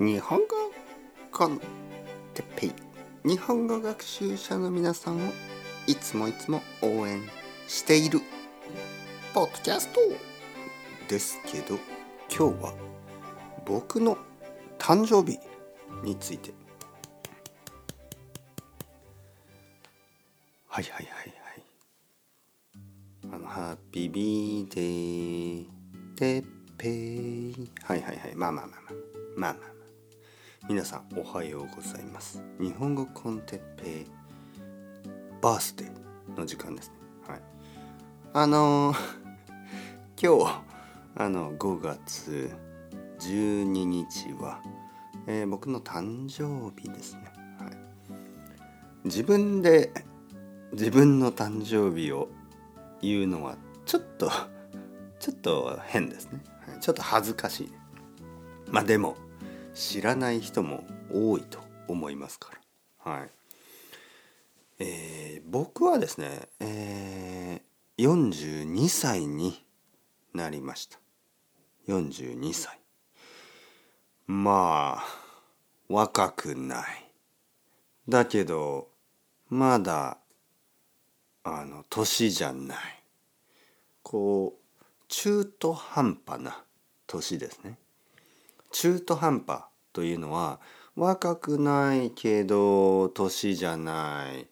日本語コンテッペイ日本語学習者の皆さんをいつもいつも応援しているポッドキャストですけど今日は僕の誕生日について。はいはいはいはい。あのハッピービーデーテッペイはいはい。はいまあまあまあ。まあまあまあ。皆さんおはようございます。日本語コンテッペイバースデーの時間ですね。はい。あのー 今日あの5月12日は、えー僕の誕生日ですね、はい、自分で自分の誕生日を言うのはちょっとちょっと変ですね、はい、ちょっと恥ずかしい。まあでも知らない人も多いと思いますから。はい。えー僕はですね、えー42歳になりました。42歳。まあ若くない。だけどまだあの年じゃない。こう中途半端な年ですね。中途半端というのは若くないけど年じゃない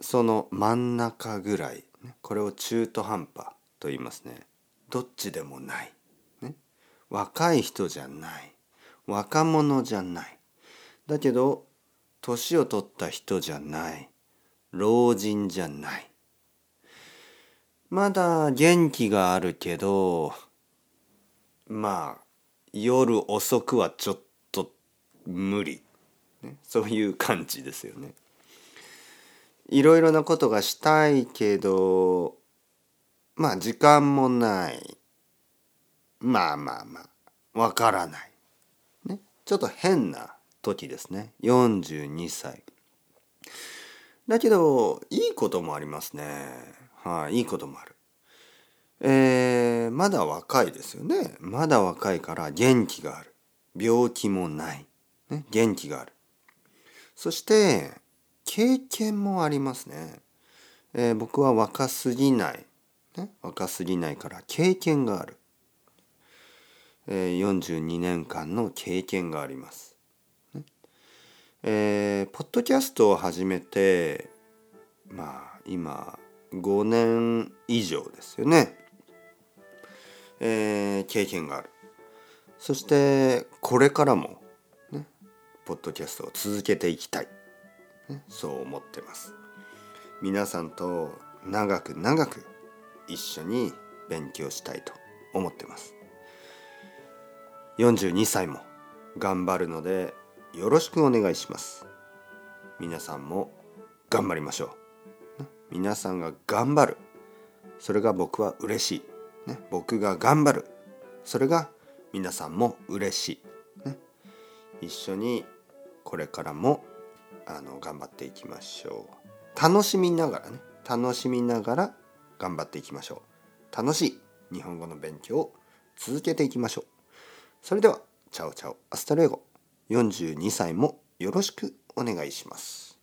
その真ん中ぐらいこれを中途半端と言いますね。どっちでもない、ね、若い人じゃない。若者じゃない。だけど年を取った人じゃない。老人じゃない。まだ元気があるけどまあ夜遅くはちょっと無理、ね、そういう感じですよね。いろいろなことがしたいけどまあ時間もない。まあまあまあ。わからない、ね、ちょっと変な時ですね。42歳。だけどいいこともありますね。はい、いいこともある。えー、まだ若いですよね。まだ若いから元気がある。病気もない、ね、元気がある。そして経験もありますね、えー僕は若すぎない、ね、若すぎないから経験がある、えー42年間の経験があります、ね。えーポッドキャストを始めてまあ今5年以上ですよね、えー経験がある。そしてこれからもねポッドキャストを続けていきたい、ねそう思ってます。皆さんと長く長く一緒に勉強したいと思ってます。42歳も頑張るのでよろしくお願いします。皆さんも頑張りましょう。皆さんが頑張る。それが僕は嬉しい、ね、僕が頑張る。それが皆さんも嬉しい、ね、一緒にこれからもあの頑張っていきましょう。楽しみながらね楽しみながら頑張っていきましょう。楽しい日本語の勉強を続けていきましょう。それでは chao chao hasta luego。42歳もよろしくお願いします。